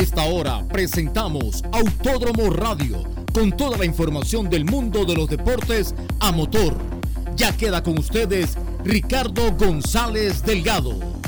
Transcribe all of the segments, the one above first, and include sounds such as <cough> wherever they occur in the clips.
esta hora presentamos Autódromo Radio, con toda la información del mundo de los deportes a motor. Ya queda con ustedes Ricardo González Delgado.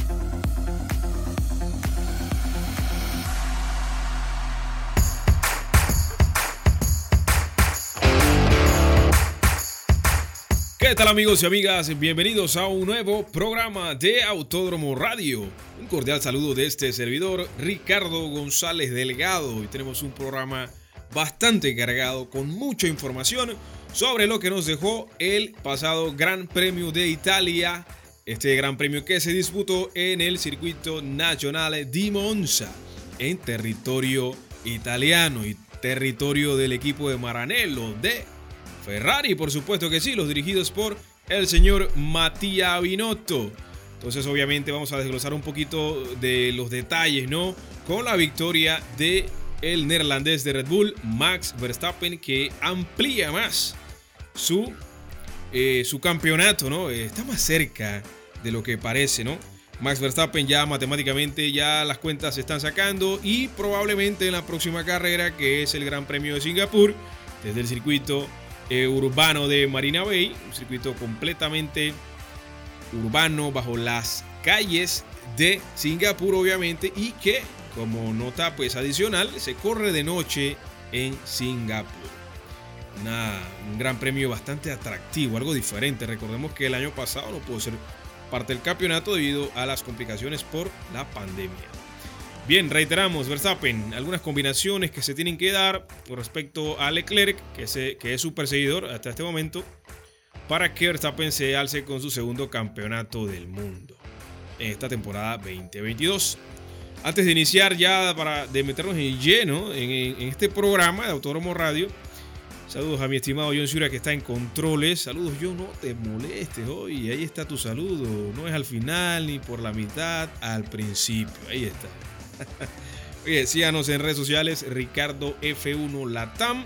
¿Qué tal amigos y amigas? Bienvenidos a un nuevo programa de Autódromo Radio. Un cordial saludo de este servidor, Ricardo González Delgado. Hoy tenemos un programa bastante cargado con mucha información sobre lo que nos dejó el pasado Gran Premio de Italia. Este Gran Premio que se disputó en el circuito Nacional di Monza, en territorio italiano y territorio del equipo de Maranello de Ferrari, por supuesto que sí, los dirigidos por el señor Mattia Binotto. Entonces, obviamente, vamos a desglosar un poquito de los detalles, ¿no? Con la victoria de el neerlandés de Red Bull, Max Verstappen, que amplía más su, eh, su campeonato, ¿no? Está más cerca de lo que parece, ¿no? Max Verstappen ya matemáticamente ya las cuentas se están sacando y probablemente en la próxima carrera, que es el Gran Premio de Singapur, desde el circuito eh, urbano de Marina Bay, un circuito completamente urbano bajo las calles de Singapur obviamente y que como nota pues adicional se corre de noche en Singapur. un gran premio bastante atractivo, algo diferente. Recordemos que el año pasado no pudo ser parte del campeonato debido a las complicaciones por la pandemia. Bien, reiteramos, Verstappen, algunas combinaciones que se tienen que dar con respecto a Leclerc, que, que es su perseguidor hasta este momento, para que Verstappen se alce con su segundo campeonato del mundo en esta temporada 2022. Antes de iniciar ya, para de meternos en lleno en, este programa de Autódromo Radio, saludos a mi estimado John Sura que está en controles. Saludos, yo no te molestes hoy. Ahí está tu saludo. No es al final ni por la mitad, al principio. Ahí está. Oye, síganos en redes sociales, Ricardo F1 Latam.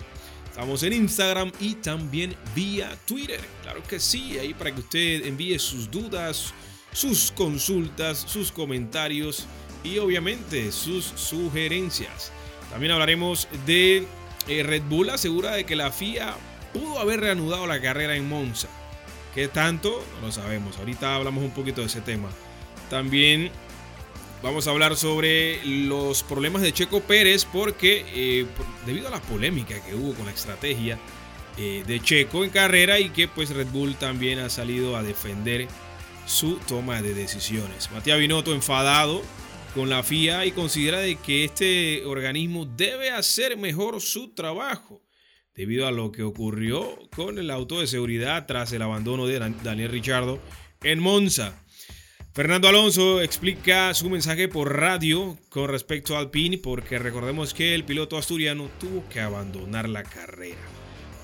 Estamos en Instagram y también vía Twitter. Claro que sí, ahí para que usted envíe sus dudas, sus consultas, sus comentarios y obviamente sus sugerencias. También hablaremos de eh, Red Bull asegura de que la FIA pudo haber reanudado la carrera en Monza. ¿Qué tanto? No lo sabemos. Ahorita hablamos un poquito de ese tema. También Vamos a hablar sobre los problemas de Checo Pérez porque eh, debido a la polémica que hubo con la estrategia eh, de Checo en carrera y que pues Red Bull también ha salido a defender su toma de decisiones. Matías Binotto enfadado con la FIA y considera de que este organismo debe hacer mejor su trabajo debido a lo que ocurrió con el auto de seguridad tras el abandono de Daniel Richardo en Monza. Fernando Alonso explica su mensaje por radio con respecto al PIN porque recordemos que el piloto asturiano tuvo que abandonar la carrera.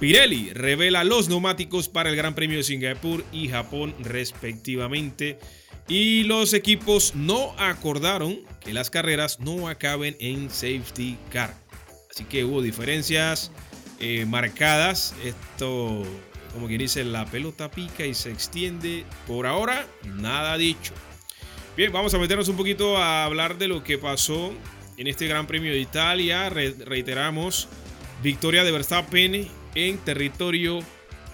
Pirelli revela los neumáticos para el Gran Premio de Singapur y Japón respectivamente y los equipos no acordaron que las carreras no acaben en safety car. Así que hubo diferencias eh, marcadas. Esto como quien dice, la pelota pica y se extiende. Por ahora, nada dicho. Bien, vamos a meternos un poquito a hablar de lo que pasó en este Gran Premio de Italia. reiteramos, victoria de Verstappen en territorio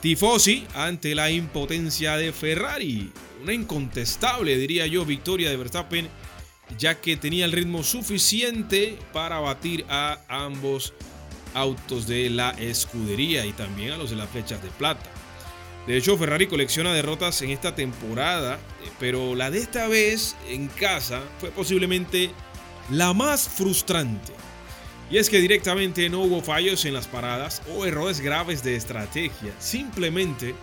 tifosi ante la impotencia de Ferrari. Una incontestable, diría yo, victoria de Verstappen, ya que tenía el ritmo suficiente para batir a ambos autos de la escudería y también a los de las flechas de plata. De hecho, Ferrari colecciona derrotas en esta temporada, eh, pero la de esta vez en casa fue posiblemente la más frustrante. Y es que directamente no hubo fallos en las paradas o errores graves de estrategia, simplemente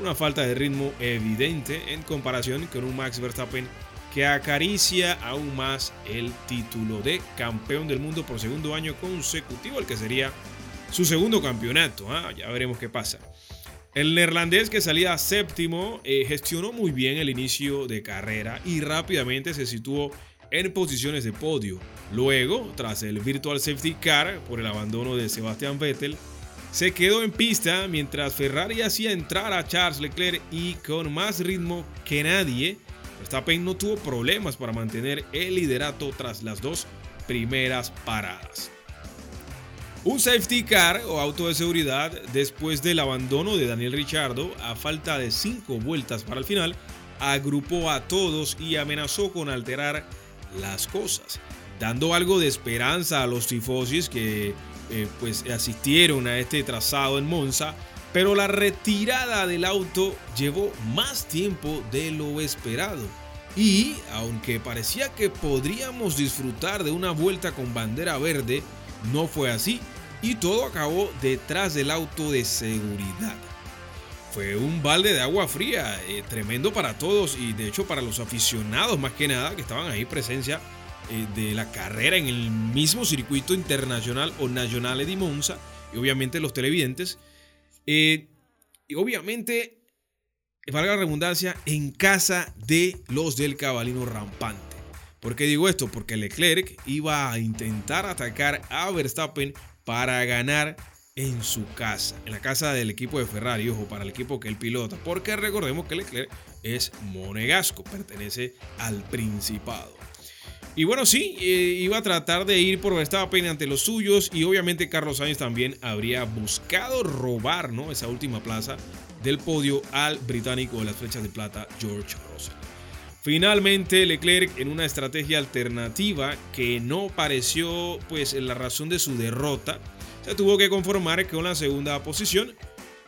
una falta de ritmo evidente en comparación con un Max Verstappen que acaricia aún más el título de campeón del mundo por segundo año consecutivo, el que sería su segundo campeonato. ¿ah? Ya veremos qué pasa. El neerlandés que salía séptimo eh, gestionó muy bien el inicio de carrera y rápidamente se situó en posiciones de podio. Luego, tras el Virtual Safety Car por el abandono de Sebastian Vettel, se quedó en pista mientras Ferrari hacía entrar a Charles Leclerc y con más ritmo que nadie Verstappen no tuvo problemas para mantener el liderato tras las dos primeras paradas. Un safety car o auto de seguridad después del abandono de Daniel Richardo a falta de cinco vueltas para el final, agrupó a todos y amenazó con alterar las cosas, dando algo de esperanza a los tifosis que eh, pues asistieron a este trazado en Monza, pero la retirada del auto llevó más tiempo de lo esperado. Y aunque parecía que podríamos disfrutar de una vuelta con bandera verde, no fue así y todo acabó detrás del auto de seguridad. Fue un balde de agua fría, eh, tremendo para todos y de hecho para los aficionados más que nada que estaban ahí presencia eh, de la carrera en el mismo circuito internacional o nacional de Monza y obviamente los televidentes. Eh, y obviamente, valga la redundancia, en casa de los del cabalino rampante. ¿Por qué digo esto? Porque Leclerc iba a intentar atacar a Verstappen para ganar en su casa, en la casa del equipo de Ferrari, ojo, para el equipo que él pilota, porque recordemos que Leclerc es monegasco, pertenece al Principado. Y bueno, sí, eh, iba a tratar de ir por Verstappen ante los suyos y obviamente Carlos Sainz también habría buscado robar ¿no? esa última plaza del podio al británico de las flechas de plata, George Russell. Finalmente, Leclerc en una estrategia alternativa que no pareció pues la razón de su derrota, se tuvo que conformar con la segunda posición,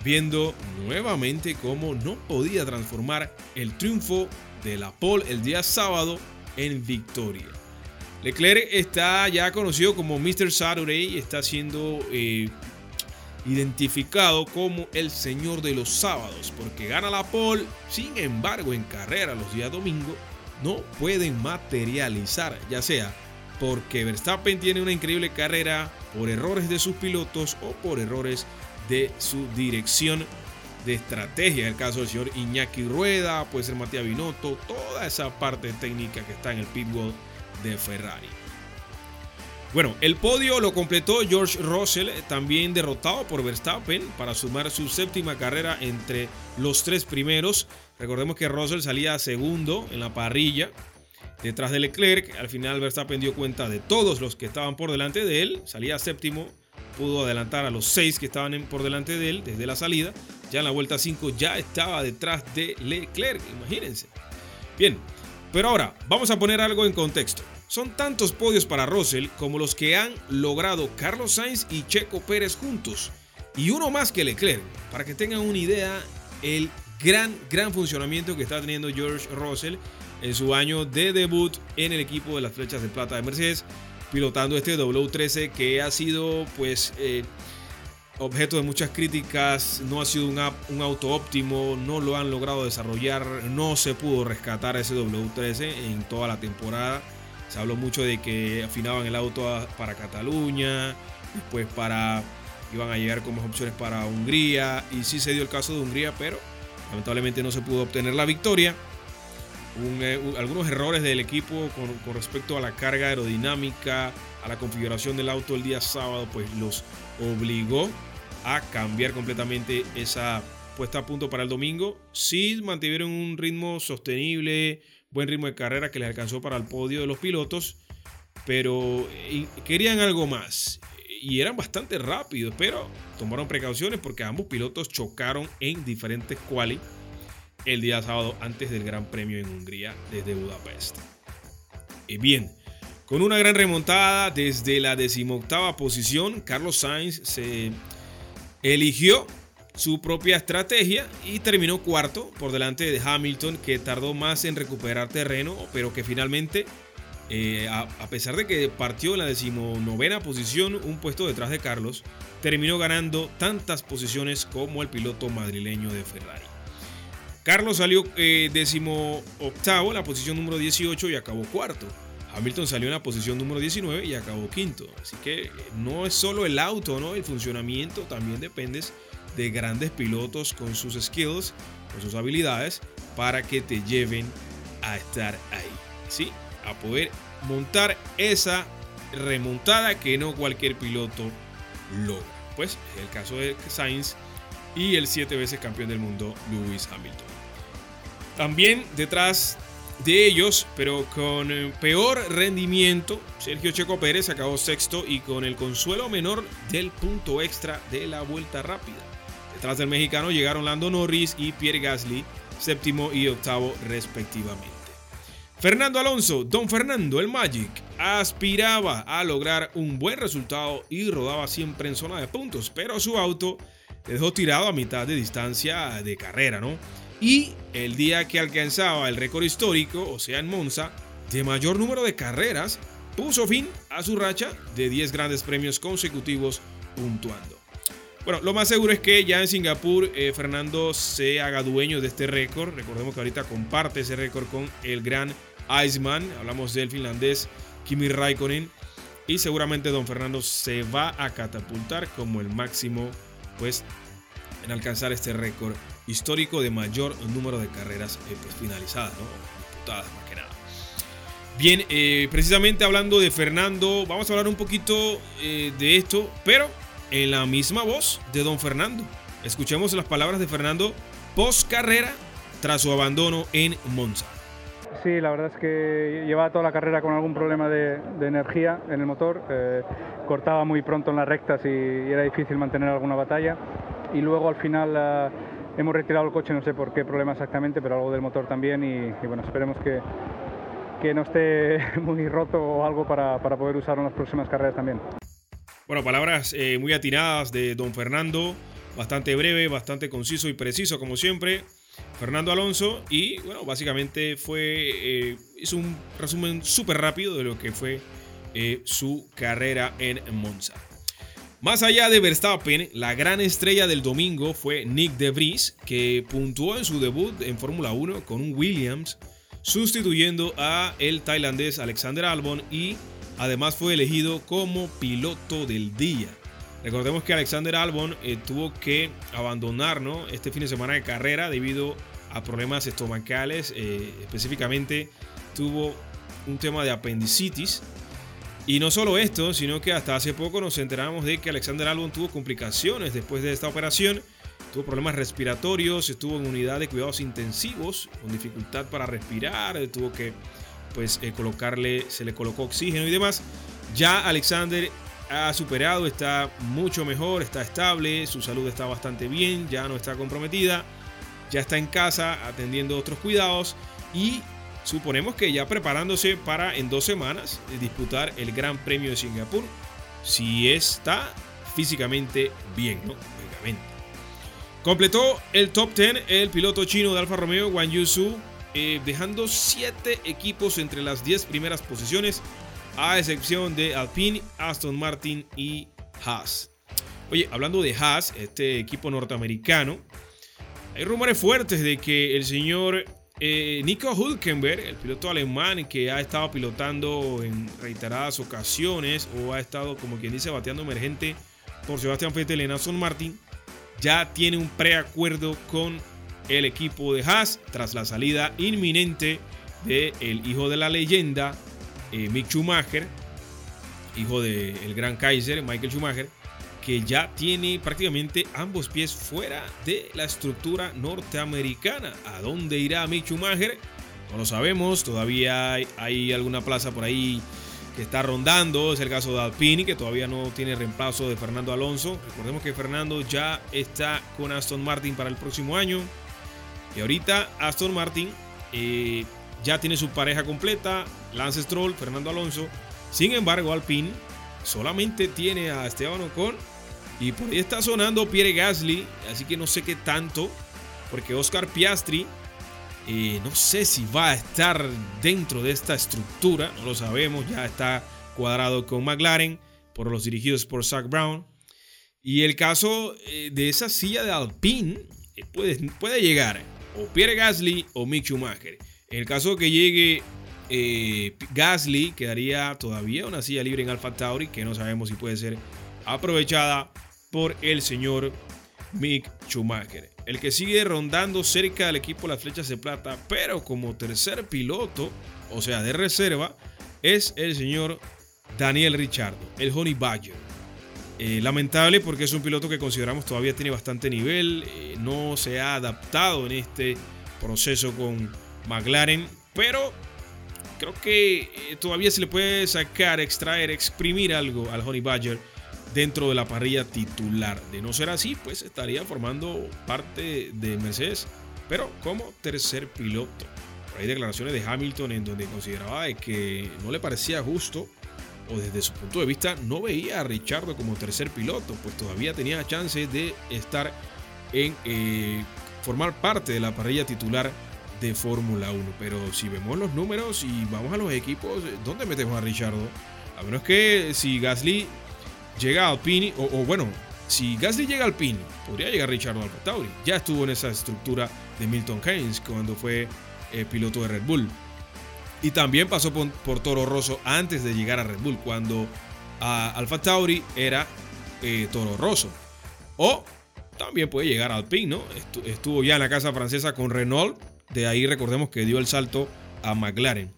viendo nuevamente cómo no podía transformar el triunfo de la pole el día sábado en victoria. Leclerc está ya conocido como Mr. Saturday está siendo eh, identificado como el señor de los sábados, porque gana la pole, sin embargo en carrera los días domingo no pueden materializar, ya sea porque Verstappen tiene una increíble carrera, por errores de sus pilotos o por errores de su dirección de estrategia. En el caso del señor Iñaki Rueda, puede ser Matías Binotto, toda esa parte técnica que está en el pitwall de Ferrari. Bueno, el podio lo completó George Russell, también derrotado por Verstappen para sumar su séptima carrera entre los tres primeros. Recordemos que Russell salía segundo en la parrilla detrás de Leclerc. Al final Verstappen dio cuenta de todos los que estaban por delante de él, salía séptimo, pudo adelantar a los seis que estaban por delante de él desde la salida. Ya en la vuelta 5 ya estaba detrás de Leclerc, imagínense. Bien, pero ahora vamos a poner algo en contexto. Son tantos podios para Russell como los que han logrado Carlos Sainz y Checo Pérez juntos. Y uno más que Leclerc. Para que tengan una idea, el gran, gran funcionamiento que está teniendo George Russell en su año de debut en el equipo de las flechas de plata de Mercedes, pilotando este W13 que ha sido pues eh, objeto de muchas críticas, no ha sido un, un, auto óptimo, no lo han logrado desarrollar, no se pudo rescatar ese W13 en toda la temporada. Se habló mucho de que afinaban el auto para Cataluña, después para iban a llegar como opciones para Hungría y sí se dio el caso de Hungría, pero lamentablemente no se pudo obtener la victoria. Eh, algunos errores del equipo con, respecto a la carga aerodinámica, a la configuración del auto el día sábado, pues los obligó a cambiar completamente esa puesta a punto para el domingo. Sí mantuvieron un ritmo sostenible, buen ritmo de carrera que les alcanzó para el podio de los pilotos, pero eh, querían algo más y eran bastante rápidos, pero tomaron precauciones porque ambos pilotos chocaron en diferentes quali el día sábado antes del Gran Premio en Hungría desde Budapest. Y bien, con una gran remontada desde la decimoctava posición, Carlos Sainz se eligió su propia estrategia y terminó cuarto por delante de Hamilton que tardó más en recuperar terreno pero que finalmente eh, a, pesar de que partió en la decimonovena posición un puesto detrás de Carlos terminó ganando tantas posiciones como el piloto madrileño de Ferrari Carlos salió eh, décimo octavo la posición número 18 y acabó cuarto Hamilton salió en la posición número 19 y acabó quinto. Así que no es solo el auto, ¿no? El funcionamiento también depende de grandes pilotos con sus skills, con sus habilidades, para que te lleven a estar ahí. ¿Sí? A poder montar esa remontada que no cualquier piloto logra. Pues es el caso de Sainz y el siete veces campeón del mundo Lewis Hamilton. También detrás de ellos, pero con eh, peor rendimiento, Sergio Checo Pérez acabó sexto y con el consuelo menor del punto extra de la vuelta rápida. Detrás del mexicano llegaron Lando Norris y Pierre Gasly, séptimo y octavo respectivamente. Fernando Alonso, Don Fernando, el Magic, aspiraba a lograr un buen resultado y rodaba siempre en zona de puntos, pero su auto dejó tirado a mitad de distancia de carrera, ¿no? Y el día que alcanzaba el récord histórico, o sea en Monza, de mayor número de carreras, puso fin a su racha de 10 grandes premios consecutivos puntuando. Bueno, lo más seguro es que ya en Singapur eh, Fernando se haga dueño de este récord. Recordemos que ahorita comparte ese récord con el gran Iceman. Hablamos del finlandés Kimi Raikkonen. Y seguramente don Fernando se va a catapultar como el máximo pues, en alcanzar este récord histórico de mayor número de carreras eh, pues, finalizadas, ¿no? disputadas más que nada. Bien, eh, precisamente hablando de Fernando, vamos a hablar un poquito de esto, pero en la misma voz de don Fernando. Escuchemos las palabras de Fernando post carrera tras su abandono en Monza. Sí, la verdad es que llevaba toda la carrera con algún problema de, energía en el motor, eh, cortaba muy pronto en las rectas y, era difícil mantener alguna batalla. Y luego al final eh, hemos retirado el coche, no sé por qué problema exactamente, pero algo del motor también y, bueno, esperemos que, que no esté <laughs> muy roto o algo para, para poder usarlo en las próximas carreras también. Bueno, palabras eh, muy atinadas de don Fernando, bastante breve, bastante conciso y preciso como siempre. Fernando Alonso y bueno, básicamente fue, eh, hizo un resumen súper rápido de lo que fue eh, su carrera en Monza. Más allá de Verstappen, la gran estrella del domingo fue Nick De Vries, que puntuó en su debut en Fórmula 1 con un Williams, sustituyendo a el tailandés Alexander Albon y Además fue elegido como piloto del día. Recordemos que Alexander Albon eh, tuvo que abandonar este fin de semana de carrera debido a problemas estomacales. Eh, específicamente tuvo un tema de apendicitis. Y no solo esto, sino que hasta hace poco nos enteramos de que Alexander Albon tuvo complicaciones después de esta operación. Tuvo problemas respiratorios, estuvo en unidad de cuidados intensivos, con dificultad para respirar, tuvo que pues eh, colocarle, se le colocó oxígeno y demás. Ya Alexander ha superado, está mucho mejor, está estable, su salud está bastante bien, ya no está comprometida, ya está en casa atendiendo otros cuidados y suponemos que ya preparándose para en dos semanas disputar el Gran Premio de Singapur, si está físicamente bien, ¿no? Completó el top 10 el piloto chino de Alfa Romeo, Wang Yusu, eh, dejando 7 equipos entre las 10 primeras posiciones, a excepción de Alpine, Aston Martin y Haas. Oye, hablando de Haas, este equipo norteamericano, hay rumores fuertes de que el señor eh, Nico Hülkenberg, el piloto alemán que ha estado pilotando en reiteradas ocasiones o ha estado, como quien dice, bateando emergente por Sebastián Vettel en Aston Martin, ya tiene un preacuerdo con el equipo de Haas tras la salida inminente del el hijo de la leyenda, eh, Mick Schumacher, hijo del gran Kaiser, Michael Schumacher, que ya tiene prácticamente ambos pies fuera de la estructura norteamericana. ¿A dónde irá Mick? No lo sabemos, todavía hay, hay alguna plaza por ahí que está rondando. Es el caso de Alpini, que todavía no tiene reemplazo de Fernando Alonso. Recordemos que Fernando ya está con Aston Martin para el próximo año. Y ahorita Aston Martin eh, ya tiene su pareja completa, Lance Stroll, Fernando Alonso. Sin embargo, Alpine solamente tiene a Esteban Ocon y por ahí está sonando Pierre Gasly, así que no sé qué tanto, porque Oscar Piastri eh, no sé si va a estar dentro de esta estructura, no lo sabemos, ya está cuadrado con McLaren por los dirigidos por Zach Brown. Y el caso eh, de esa silla de Alpine puede, puede llegar o Pierre Gasly o Mick Schumacher. En el caso que llegue eh, Gasly, quedaría todavía una silla libre en Alfa Tauri que no sabemos si puede ser aprovechada por el señor Mick Schumacher. El que sigue rondando cerca del equipo Las Flechas de Plata, pero como tercer piloto, o sea, de reserva, es el señor Daniel Richardo, el Honey Badger. Eh, lamentable porque es un piloto que consideramos todavía tiene bastante nivel, eh, no se ha adaptado en este proceso con McLaren pero creo que eh, todavía se le puede sacar, extraer, exprimir algo al Honey Badger dentro de la parrilla titular. De no ser así, pues estaría formando parte de Mercedes, pero como tercer piloto. Hay declaraciones de Hamilton en donde consideraba que no le parecía justo o desde su punto de vista no veía a Richardo como tercer piloto, pues todavía tenía chance de estar en eh, formar parte de la parrilla titular de Fórmula 1. Pero si vemos los números y vamos a los equipos, ¿dónde metemos a Richardo? A menos que si Gasly llega a Alpine, o, bueno, si Gasly llega al Alpine, podría llegar Richardo al Tauri. Ya estuvo en esa estructura de Milton Keynes cuando fue eh, piloto de Red Bull. Y también pasó por, Toro Rosso antes de llegar a Red Bull, cuando a Alfa Tauri era eh, Toro Rosso. O también puede llegar al Alpine, ¿no? Estuvo ya en la casa francesa con Renault. De ahí recordemos que dio el salto a McLaren.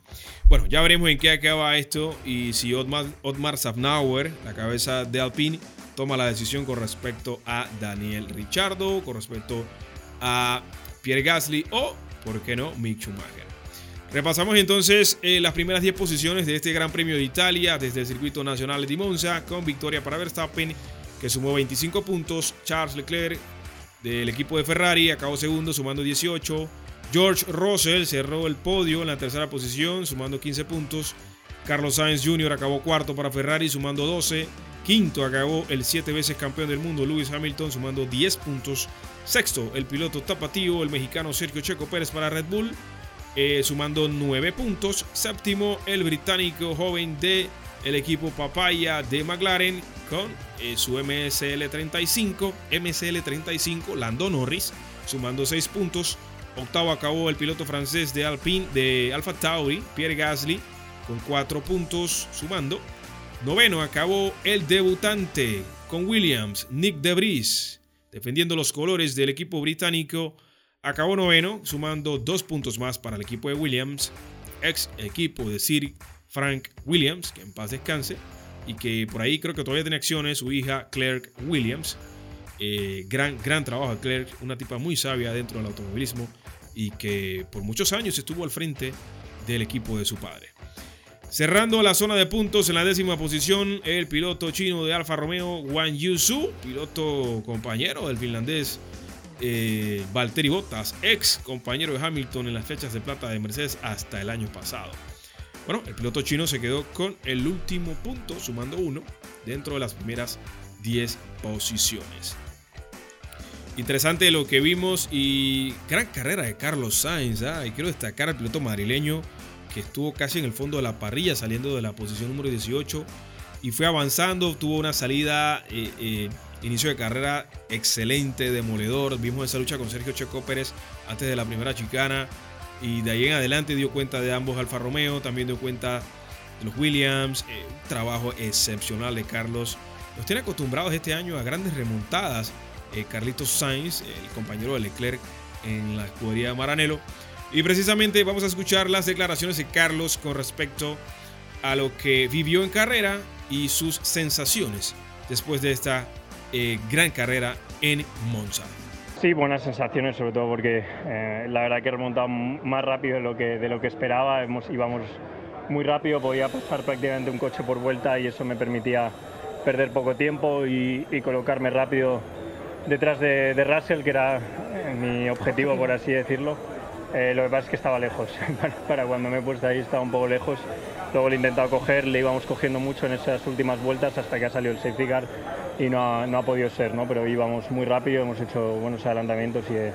Bueno, ya veremos en qué acaba esto y si Otmar, Otmar Safnauer, la cabeza de Alpine, toma la decisión con respecto a Daniel Ricciardo, con respecto a Pierre Gasly o, por qué no, Mick Schumacher. Repasamos entonces eh, las primeras 10 posiciones de este Gran Premio de Italia desde el circuito nacional de Monza con victoria para Verstappen que sumó 25 puntos, Charles Leclerc del equipo de Ferrari acabó segundo sumando 18, George Russell cerró el podio en la tercera posición, sumando 15 puntos. Carlos Sainz Jr. acabó cuarto para Ferrari, sumando 12. Quinto acabó el siete veces campeón del mundo Lewis Hamilton, sumando 10 puntos. Sexto, el piloto tapatío, el mexicano Sergio Checo Pérez para Red Bull, eh, sumando 9 puntos. Séptimo, el británico joven de el equipo Papaya de McLaren con eh, su MSL 35, MSL 35, Lando Norris, sumando 6 puntos. Octavo acabó el piloto francés de Alpine de Alfa Tauri, Pierre Gasly, con cuatro puntos sumando. Noveno acabó el debutante con Williams, Nick DeVries, defendiendo los colores del equipo británico. Acabó noveno, sumando dos puntos más para el equipo de Williams, ex equipo de Sir Frank Williams, que en paz descanse, y que por ahí creo que todavía tiene acciones su hija Clark Williams. Eh, gran, gran trabajo de Clark, una tipa muy sabia dentro del automovilismo y que por muchos años estuvo al frente del equipo de su padre. Cerrando la zona de puntos en la décima posición, el piloto chino de Alfa Romeo, Wang Yusu, piloto compañero del finlandés eh, Valtteri Bottas, ex compañero de Hamilton en las fechas de plata de Mercedes hasta el año pasado. Bueno, el piloto chino se quedó con el último punto, sumando uno, dentro de las primeras 10 posiciones. Interesante lo que vimos y gran carrera de Carlos Sainz. ¿ah? Y quiero destacar al piloto madrileño que estuvo casi en el fondo de la parrilla saliendo de la posición número 18 y fue avanzando. Tuvo una salida, eh, eh, inicio de carrera excelente, demoledor. Vimos esa lucha con Sergio Checo Pérez antes de la primera chicana y de ahí en adelante dio cuenta de ambos Alfa Romeo, también dio cuenta de los Williams. Eh, un trabajo excepcional de Carlos. Nos tiene acostumbrados este año a grandes remontadas eh, Carlitos Sainz, el compañero de Leclerc en la escudería de Maranello. Y precisamente vamos a escuchar las declaraciones de Carlos con respecto a lo que vivió en carrera y sus sensaciones después de esta eh, gran carrera en Monza. Sí, buenas sensaciones, sobre todo porque eh, la verdad que he remontado más rápido de lo que, de lo que esperaba. Íbamos muy rápido, podía pasar prácticamente un coche por vuelta y eso me permitía perder poco tiempo y colocarme rápido detrás de, Russell, que era eh, mi objetivo, por así decirlo. Eh, lo que pasa es que estaba lejos. <laughs> para, cuando me he puesto ahí estaba un poco lejos. Luego le he intentado coger, le íbamos cogiendo mucho en esas últimas vueltas hasta que ha salido el safety car y no ha, no ha podido ser, ¿no? pero íbamos muy rápido, hemos hecho buenos adelantamientos y eh,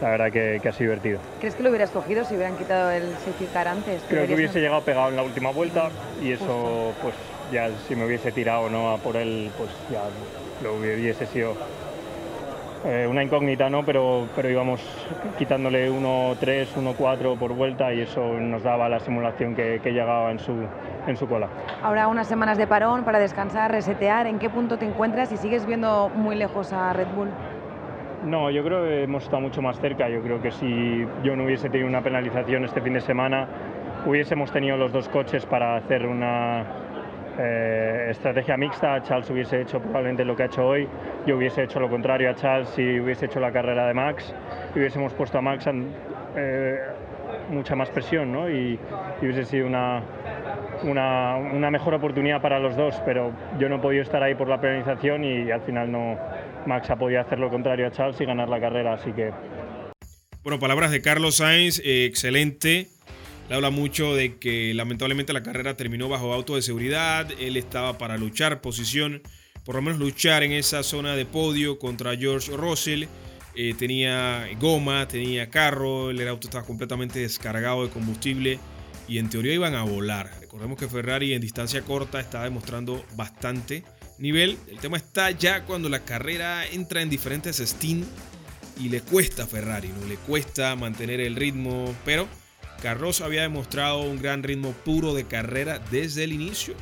la verdad que, que, ha sido divertido. ¿Crees que lo hubieras cogido si hubieran quitado el safety car antes? Creo que hubiese llegado pegado en la última vuelta y eso, pues ya si me hubiese tirado no a por él, pues ya lo hubiese sido eh, una incógnita, ¿no? Pero, pero íbamos quitándole 1-3, 1-4 por vuelta y eso nos daba la simulación que, llegaba en su, en su cola. Ahora unas semanas de parón para descansar, resetear. ¿En qué punto te encuentras y sigues viendo muy lejos a Red Bull? No, yo creo que hemos estado mucho más cerca. Yo creo que si yo no hubiese tenido una penalización este fin de semana, hubiésemos tenido los dos coches para hacer una, eh, estrategia mixta, Charles hubiese hecho probablemente lo que ha hecho hoy, yo hubiese hecho lo contrario a Charles si hubiese hecho la carrera de Max y hubiésemos puesto a Max eh, mucha más presión ¿no? y, hubiese sido una, una, una, mejor oportunidad para los dos, pero yo no he podido estar ahí por la penalización y al final no, Max ha podido hacer lo contrario a Charles y ganar la carrera, así que... Bueno, palabras de Carlos Sainz, eh, excelente. Le habla mucho de que lamentablemente la carrera terminó bajo auto de seguridad. Él estaba para luchar posición, por lo menos luchar en esa zona de podio contra George Russell. Eh, tenía goma, tenía carro, el auto estaba completamente descargado de combustible y en teoría iban a volar. Recordemos que Ferrari en distancia corta estaba demostrando bastante nivel. El tema está ya cuando la carrera entra en diferentes Steam y le cuesta a Ferrari, ¿no? le cuesta mantener el ritmo, pero Carlos había demostrado un gran ritmo puro de carrera desde el inicio.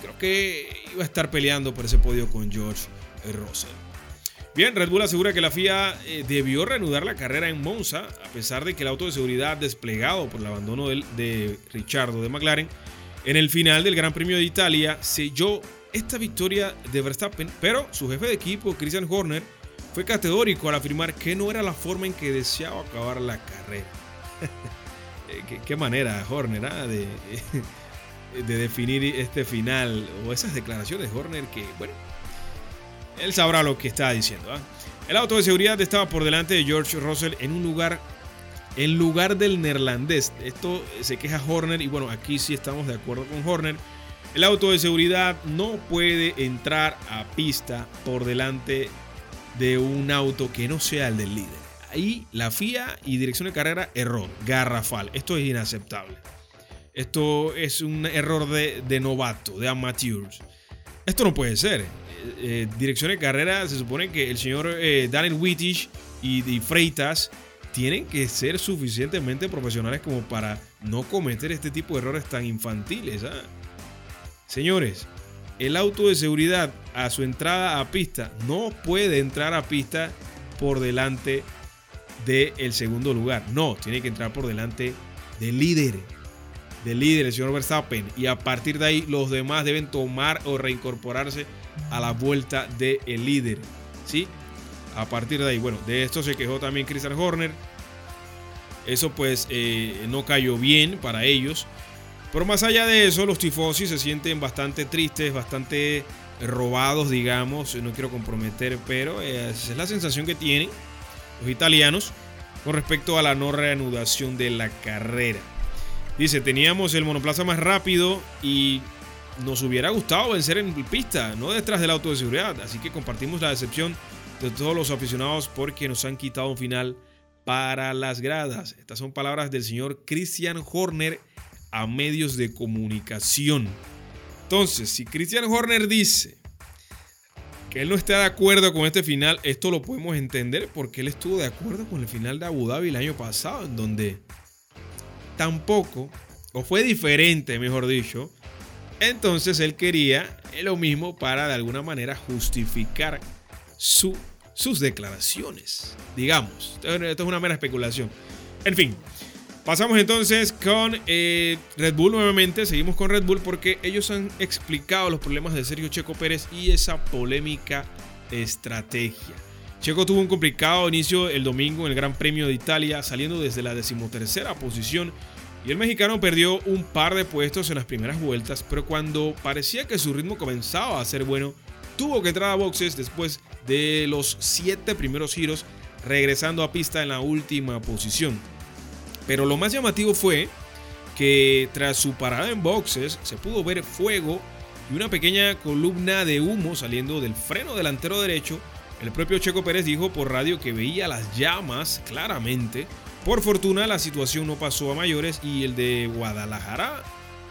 Creo que iba a estar peleando por ese podio con George Russell. Bien, Red Bull asegura que la FIA eh, debió reanudar la carrera en Monza, a pesar de que el auto de seguridad desplegado por el abandono de, de Richardo de McLaren en el final del Gran Premio de Italia selló esta victoria de Verstappen, pero su jefe de equipo, Christian Horner, fue categórico al afirmar que no era la forma en que deseaba acabar la carrera. <laughs> Eh, ¿Qué, manera, Horner, ah, de, <laughs> de definir este final o esas declaraciones de Horner que, bueno, él sabrá lo que está diciendo. ¿ah? El auto de seguridad estaba por delante de George Russell en un lugar, en lugar del neerlandés. Esto se queja Horner y bueno, aquí sí estamos de acuerdo con Horner el auto de seguridad no puede entrar a pista por delante de un auto que no sea el del líder. La FIA y dirección de carrera, error, garrafal. Esto es inaceptable. Esto es un error de, novato, de amateurs. Esto no puede ser. Eh, eh, dirección de carrera, se supone que el señor eh, Daniel Wittich y, Freitas tienen que ser suficientemente profesionales como para no cometer este tipo de errores tan infantiles. ¿ah? Señores, el auto de seguridad a su entrada a pista no puede entrar a pista por delante del segundo lugar. No, tiene que entrar por delante del líder. Del líder, el señor Verstappen. Y a partir de ahí los demás deben tomar o reincorporarse a la vuelta del líder. ¿Sí? A partir de ahí, bueno, de esto se quejó también Christian Horner. Eso pues eh, no cayó bien para ellos. Pero más allá de eso, los tifosi se sienten bastante tristes, bastante robados, digamos. No quiero comprometer, pero esa es la sensación que tienen los italianos con respecto a la no reanudación de la carrera. Dice, teníamos el monoplaza más rápido y nos hubiera gustado vencer en pista, no detrás del auto de seguridad. Así que compartimos la decepción de todos los aficionados porque nos han quitado un final para las gradas. Estas son palabras del señor Christian Horner a medios de comunicación. Entonces, si Christian Horner dice él no está de acuerdo con este final, esto lo podemos entender porque él estuvo de acuerdo con el final de Abu Dhabi el año pasado, en donde tampoco, o fue diferente, mejor dicho, entonces él quería lo mismo para de alguna manera justificar su, sus declaraciones. Digamos, esto es una mera especulación. En fin, Pasamos entonces con eh, Red Bull nuevamente. Seguimos con Red Bull porque ellos han explicado los problemas de Sergio Checo Pérez y esa polémica estrategia. Checo tuvo un complicado inicio el domingo en el Gran Premio de Italia, saliendo desde la decimotercera posición. Y el mexicano perdió un par de puestos en las primeras vueltas, pero cuando parecía que su ritmo comenzaba a ser bueno, tuvo que entrar a boxes después de los siete primeros giros, regresando a pista en la última posición. Pero lo más llamativo fue que tras su parada en boxes se pudo ver fuego y una pequeña columna de humo saliendo del freno delantero derecho. El propio Checo Pérez dijo por radio que veía las llamas claramente. Por fortuna la situación no pasó a mayores y el de Guadalajara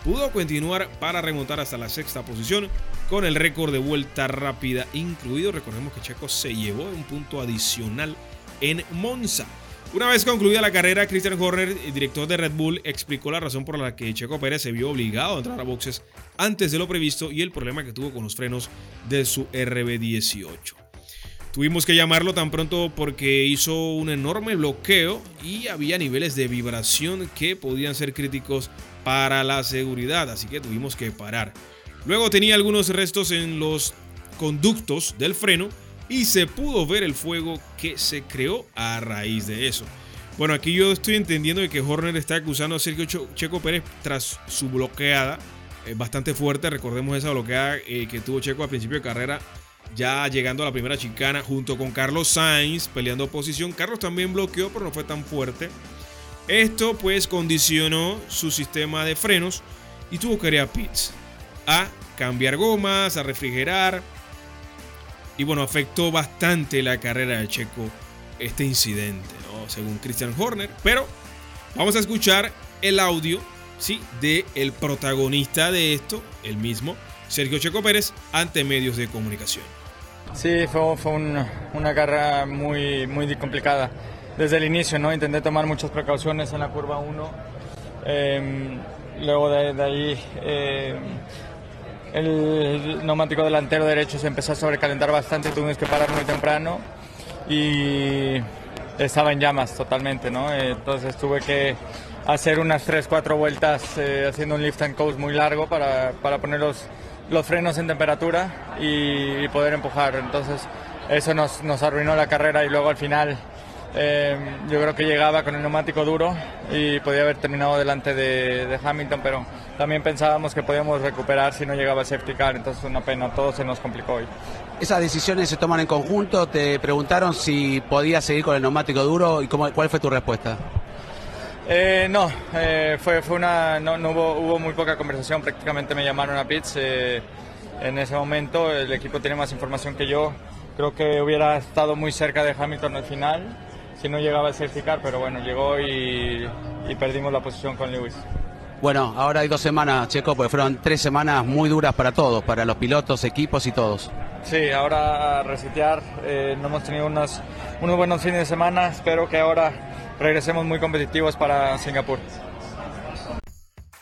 pudo continuar para remontar hasta la sexta posición con el récord de vuelta rápida incluido. Recordemos que Checo se llevó un punto adicional en Monza. Una vez concluida la carrera, Christian Horner, director de Red Bull, explicó la razón por la que Checo Pérez se vio obligado a entrar a boxes antes de lo previsto y el problema que tuvo con los frenos de su RB18. Tuvimos que llamarlo tan pronto porque hizo un enorme bloqueo y había niveles de vibración que podían ser críticos para la seguridad, así que tuvimos que parar. Luego tenía algunos restos en los conductos del freno y se pudo ver el fuego que se creó a raíz de eso. Bueno, aquí yo estoy entendiendo de que Horner está acusando a Sergio Checo Pérez tras su bloqueada eh, bastante fuerte. Recordemos esa bloqueada eh, que tuvo Checo a principio de carrera, ya llegando a la primera chicana junto con Carlos Sainz peleando posición. Carlos también bloqueó, pero no fue tan fuerte. Esto pues condicionó su sistema de frenos y tuvo que ir a pits a cambiar gomas, a refrigerar. Y bueno, afectó bastante la carrera de Checo este incidente, según Christian Horner. Pero vamos a escuchar el audio ¿sí? de el protagonista de esto, el mismo, Sergio Checo Pérez, ante medios de comunicación. Sí, fue, fue una carrera muy, muy complicada. Desde el inicio, ¿no? Intenté tomar muchas precauciones en la curva 1. Em, luego de, ahí em, el neumático delantero derecho se empezó a sobrecalentar bastante, tuvimos que parar muy temprano y estaba en llamas totalmente, ¿no? Entonces tuve que hacer unas 3-4 vueltas eh, haciendo un lift and coast muy largo para, para poner los, los, frenos en temperatura y, poder empujar. Entonces eso nos, nos, arruinó la carrera y luego al final eh, yo creo que llegaba con el neumático duro y podía haber terminado delante de, de, Hamilton, pero también pensábamos que podíamos recuperar si no llegaba el safety car, entonces una pena, todo se nos complicó hoy. ¿Esas decisiones se toman en conjunto? ¿Te preguntaron si podías seguir con el neumático duro y cómo, cuál fue tu respuesta? Eh, no, eh, fue, fue una, no, hubo, hubo, muy poca conversación, prácticamente me llamaron a pits eh, en ese momento, el equipo tiene más información que yo, creo que hubiera estado muy cerca de Hamilton al final, si no llegaba a certificar, pero bueno, llegó y, y perdimos la posición con Lewis. Bueno, ahora hay dos semanas, Checo, porque fueron tres semanas muy duras para todos, para los pilotos, equipos y todos. Sí, ahora a resetear, no hemos tenido unos, unos buenos fines de semana, espero que ahora regresemos muy competitivos para Singapur.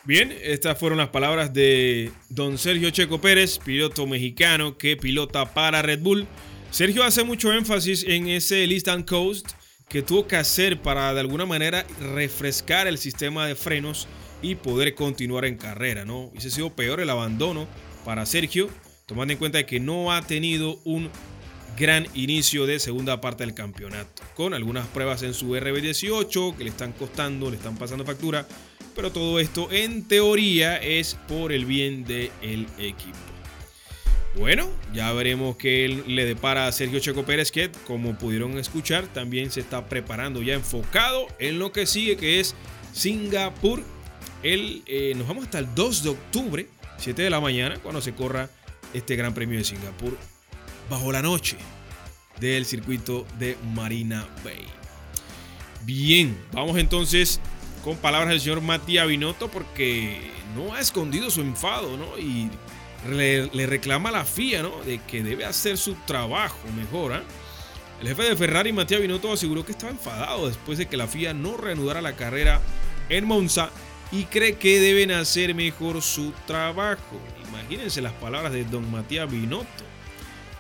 Bien, estas fueron las palabras de don Sergio Checo Pérez, piloto mexicano que pilota para Red Bull. Sergio hace mucho énfasis en ese list and coast que tuvo que hacer para de alguna manera refrescar el sistema de frenos y poder continuar en carrera, ¿no? Hubiese sido peor el abandono para Sergio, tomando en cuenta que no ha tenido un gran inicio de segunda parte del campeonato, con algunas pruebas en su RB18 que le están costando, le están pasando factura, pero todo esto en teoría es por el bien del equipo. Bueno, ya veremos qué le depara a Sergio Checo Pérez, que como pudieron escuchar, también se está preparando ya enfocado en lo que sigue, que es Singapur. El, eh, nos vamos hasta el 2 de octubre, 7 de la mañana, cuando se corra este Gran Premio de Singapur bajo la noche del circuito de Marina Bay. Bien, vamos entonces con palabras del señor Matías Binotto porque no ha escondido su enfado, ¿no? Y le, reclama a la FIA, ¿no? De que debe hacer su trabajo mejor, ¿ah? El jefe de Ferrari, Matías Binotto, aseguró que estaba enfadado después de que la FIA no reanudara la carrera en Monza y cree que deben hacer mejor su trabajo. Imagínense las palabras de don Matías Binotto.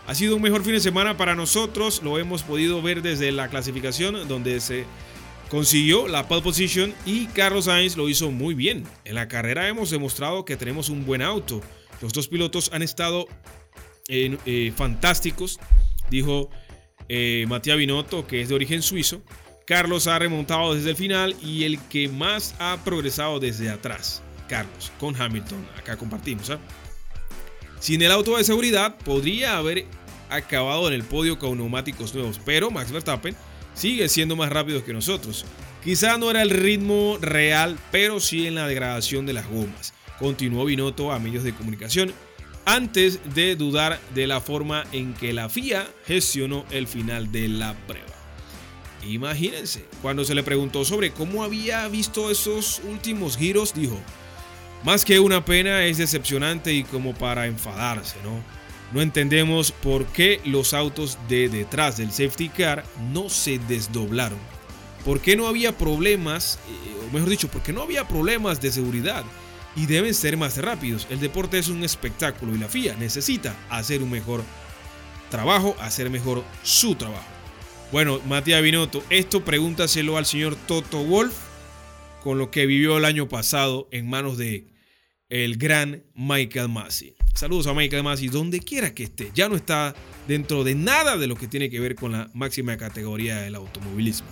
Ha sido un mejor fin de semana para nosotros, lo hemos podido ver desde la clasificación donde se consiguió la pole position y Carlos Sainz lo hizo muy bien. En la carrera hemos demostrado que tenemos un buen auto. Los dos pilotos han estado eh, fantásticos, dijo eh, Matías Binotto, que es de origen suizo. Carlos ha remontado desde el final y el que más ha progresado desde atrás, Carlos, con Hamilton. Acá compartimos. ¿ah? Sin el auto de seguridad podría haber acabado en el podio con neumáticos nuevos, pero Max Verstappen sigue siendo más rápido que nosotros. Quizá no era el ritmo real, pero sí en la degradación de las gomas. Continuó Binotto a medios de comunicación antes de dudar de la forma en que la FIA gestionó el final de la prueba. Imagínense, cuando se le preguntó sobre cómo había visto esos últimos giros, dijo, más que una pena es decepcionante y como para enfadarse, ¿no? No entendemos por qué los autos de detrás del safety car no se desdoblaron. ¿Por qué no había problemas, eh, o mejor dicho, por qué no había problemas de seguridad? Y deben ser más rápidos. El deporte es un espectáculo y la FIA necesita hacer un mejor trabajo, hacer mejor su trabajo. Bueno, Matías Binotto, esto pregúntaselo al señor Toto Wolf con lo que vivió el año pasado en manos de el gran Michael Massey. Saludos a Michael Massey, donde quiera que esté. Ya no está dentro de nada de lo que tiene que ver con la máxima categoría del automovilismo.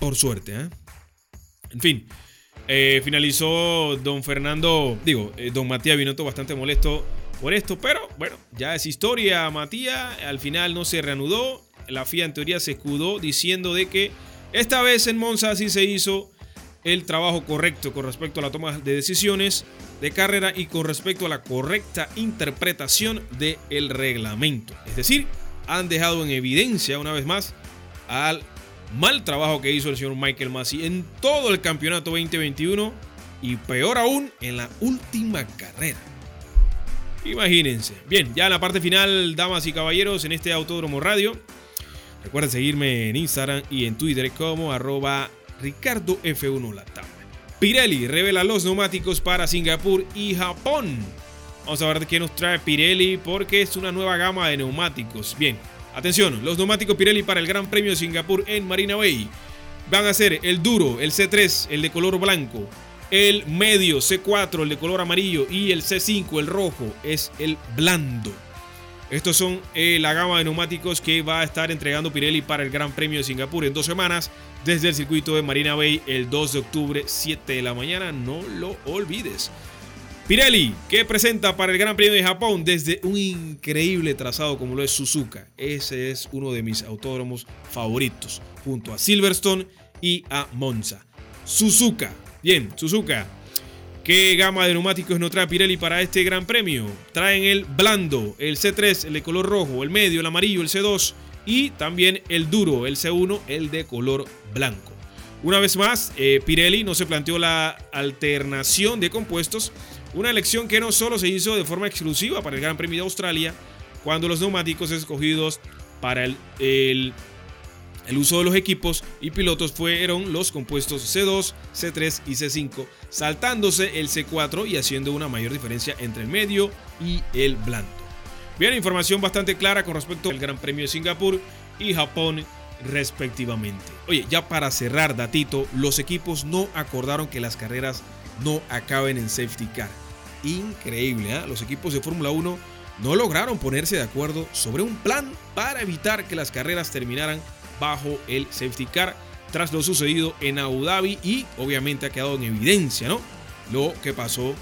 por suerte. ¿eh? En fin, eh, finalizó don Fernando, digo, eh, don Matías Binotto bastante molesto por esto, pero bueno, ya es historia, Matías. Al final no se reanudó. La FIA en teoría se escudó diciendo de que esta vez en Monza sí se hizo el trabajo correcto con respecto a la toma de decisiones de carrera y con respecto a la correcta interpretación del reglamento. Es decir, han dejado en evidencia una vez más al mal trabajo que hizo el señor Michael Massey en todo el campeonato 2021 y peor aún en la última carrera. Imagínense. Bien, ya en la parte final, damas y caballeros, en este Autódromo Radio. Recuerden seguirme en Instagram y en Twitter como arroba Ricardo F1 Latam. Pirelli revela los neumáticos para Singapur y Japón. Vamos a ver de qué nos trae Pirelli porque es una nueva gama de neumáticos. Bien, atención, los neumáticos Pirelli para el Gran Premio de Singapur en Marina Bay van a ser el duro, el C3, el de color blanco, el medio C4, el de color amarillo y el C5, el rojo, es el blando. Estos son eh, la gama de neumáticos que va a estar entregando Pirelli para el Gran Premio de Singapur en dos semanas desde el circuito de Marina Bay el 2 de octubre, 7 de la mañana. No lo olvides. Pirelli, que presenta para el Gran Premio de Japón desde un increíble trazado como lo es Suzuka. Ese es uno de mis autódromos favoritos, junto a Silverstone y a Monza. Suzuka. Bien, Suzuka. ¿Qué gama de neumáticos nos trae Pirelli para este Gran Premio? Traen el blando, el C3, el de color rojo, el medio, el amarillo, el C2 y también el duro, el C1, el de color blanco. Una vez más, eh, Pirelli no se planteó la alternación de compuestos, una elección que no solo se hizo de forma exclusiva para el Gran Premio de Australia, cuando los neumáticos escogidos para el, el uso de los equipos y pilotos fueron los compuestos C2, C3 y C5, saltándose el C4 y haciendo una mayor diferencia entre el medio y el blando. Bien, información bastante clara con respecto al Gran Premio de Singapur y Japón respectivamente. Oye, ya para cerrar, datito, los equipos no acordaron que las carreras no acaben en safety car. Increíble, ¿eh? los equipos de Fórmula 1 no lograron ponerse de acuerdo sobre un plan para evitar que las carreras terminaran bajo el safety car tras lo sucedido en Abu Dhabi y obviamente ha quedado en evidencia, ¿no? Lo que pasó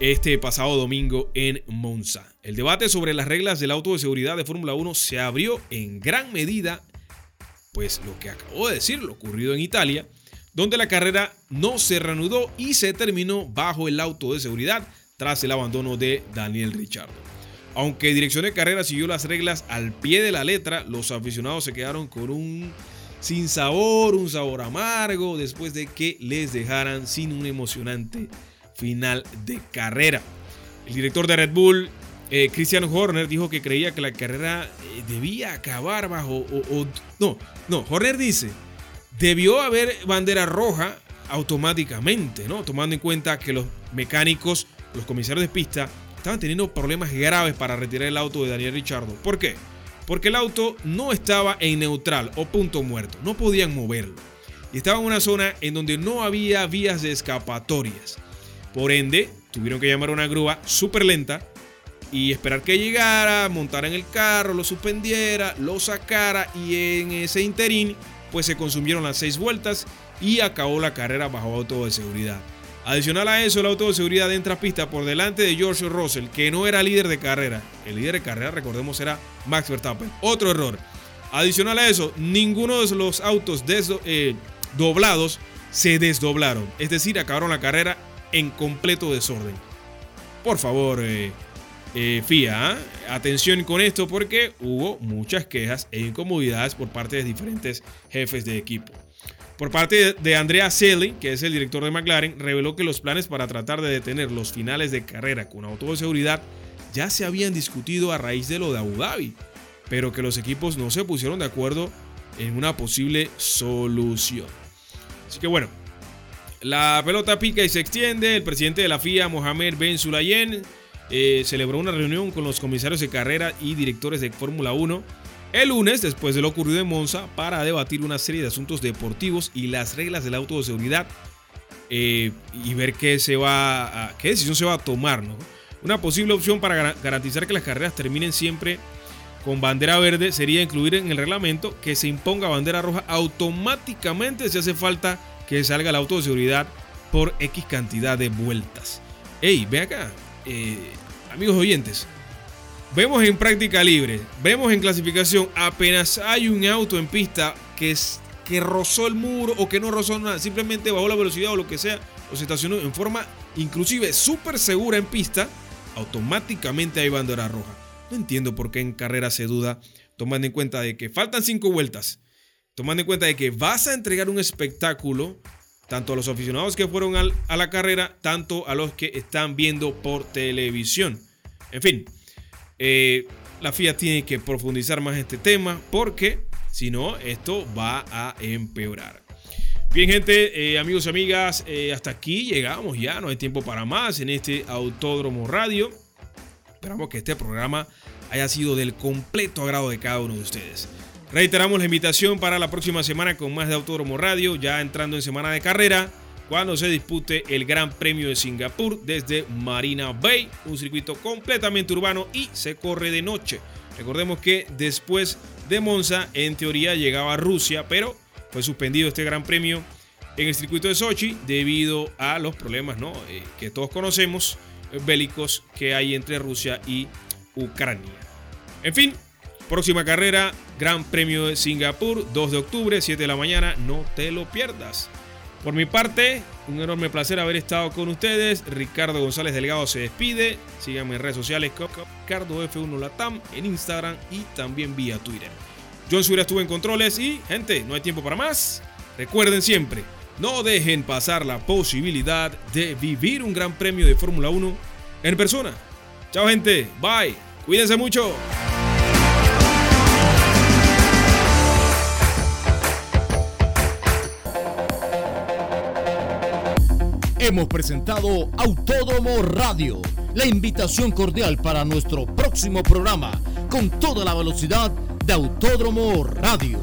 este pasado domingo en Monza. El debate sobre las reglas del auto de seguridad de Fórmula 1 se abrió en gran medida, pues lo que acabo de decir, lo ocurrido en Italia, donde la carrera no se reanudó y se terminó bajo el auto de seguridad tras el abandono de Daniel Ricciardo. Aunque Dirección de Carrera siguió las reglas al pie de la letra, los aficionados se quedaron con un sin sabor, un sabor amargo, después de que les dejaran sin un emocionante final de carrera. El director de Red Bull, eh, Christian Horner, dijo que creía que la carrera eh, debía acabar bajo... O, no, no, Horner dice, debió haber bandera roja automáticamente, ¿no? Tomando en cuenta que los mecánicos, los comisarios de pista, estaban teniendo problemas graves para retirar el auto de Daniel Richardo. ¿Por qué? Porque el auto no estaba en neutral o punto muerto, no podían moverlo. Y estaba en una zona en donde no había vías de escapatorias. Por ende, tuvieron que llamar a una grúa súper lenta y esperar que llegara, montar en el carro, lo suspendiera, lo sacara y en ese interín pues se consumieron las seis vueltas y acabó la carrera bajo auto de seguridad. Adicional a eso, el auto de seguridad entra a pista por delante de George Russell, que no era líder de carrera. El líder de carrera, recordemos, era Max Verstappen. Otro error. Adicional a eso, ninguno de los autos eh, doblados se desdoblaron. Es decir, acabaron la carrera en completo desorden. Por favor, eh, eh, FIA, ¿ah? atención con esto porque hubo muchas quejas e incomodidades por parte de diferentes jefes de equipo. Por parte de Andrea Selly, que es el director de McLaren, reveló que los planes para tratar de detener los finales de carrera con auto ya se habían discutido a raíz de lo de Abu Dhabi, pero que los equipos no se pusieron de acuerdo en una posible solución. Así que bueno, la pelota pica y se extiende. El presidente de la FIA, Mohamed Ben Sulayem, eh, celebró una reunión con los comisarios de carrera y directores de Fórmula 1 el lunes, después de lo ocurrido en Monza, para debatir una serie de asuntos deportivos y las reglas del auto de seguridad eh, y ver qué, se va a, qué decisión se va a tomar. ¿no? Una posible opción para garantizar que las carreras terminen siempre con bandera verde sería incluir en el reglamento que se imponga bandera roja automáticamente si hace falta que salga el auto de seguridad por X cantidad de vueltas. Ey, ve acá, eh, amigos oyentes, vemos en práctica libre, vemos en clasificación, apenas hay un auto en pista que, es, que rozó el muro o que no rozó nada, simplemente bajó la velocidad o lo que sea, o se estacionó en forma inclusive súper segura en pista, automáticamente hay bandera roja. No entiendo por qué en carrera se duda, tomando en cuenta de que faltan cinco vueltas, tomando en cuenta de que vas a entregar un espectáculo tanto a los aficionados que fueron a la carrera, tanto a los que están viendo por televisión. En fin, eh, la FIA tiene que profundizar más este tema porque si no, esto va a empeorar. Bien, gente, eh, amigos y amigas, eh, hasta aquí llegamos ya, no hay tiempo para más en este Autódromo Radio. Esperamos que este programa haya sido del completo agrado de cada uno de ustedes. Reiteramos la invitación para la próxima semana con más de Autódromo Radio, ya entrando en semana de carrera, cuando se dispute el Gran Premio de Singapur desde Marina Bay, un circuito completamente urbano y se corre de noche. Recordemos que después de Monza, en teoría llegaba a Rusia, pero fue suspendido este Gran Premio en el circuito de Sochi debido a los problemas ¿no? Eh, que todos conocemos bélicos que hay entre Rusia y Ucrania. En fin, próxima carrera, Gran Premio de Singapur, 2 de octubre, 7 de la mañana, no te lo pierdas. Por mi parte, un enorme placer haber estado con ustedes. Ricardo González Delgado se despide. Síganme en redes sociales, Ricardo F1 Latam, en Instagram y también vía Twitter. John Sura estuvo en controles y, gente, no hay tiempo para más. Recuerden siempre, no dejen pasar la posibilidad de vivir un gran premio de Fórmula 1 en persona. Chao gente, bye, cuídense mucho. Hemos presentado Autódromo Radio, la invitación cordial para nuestro próximo programa, con toda la velocidad de Autódromo Radio.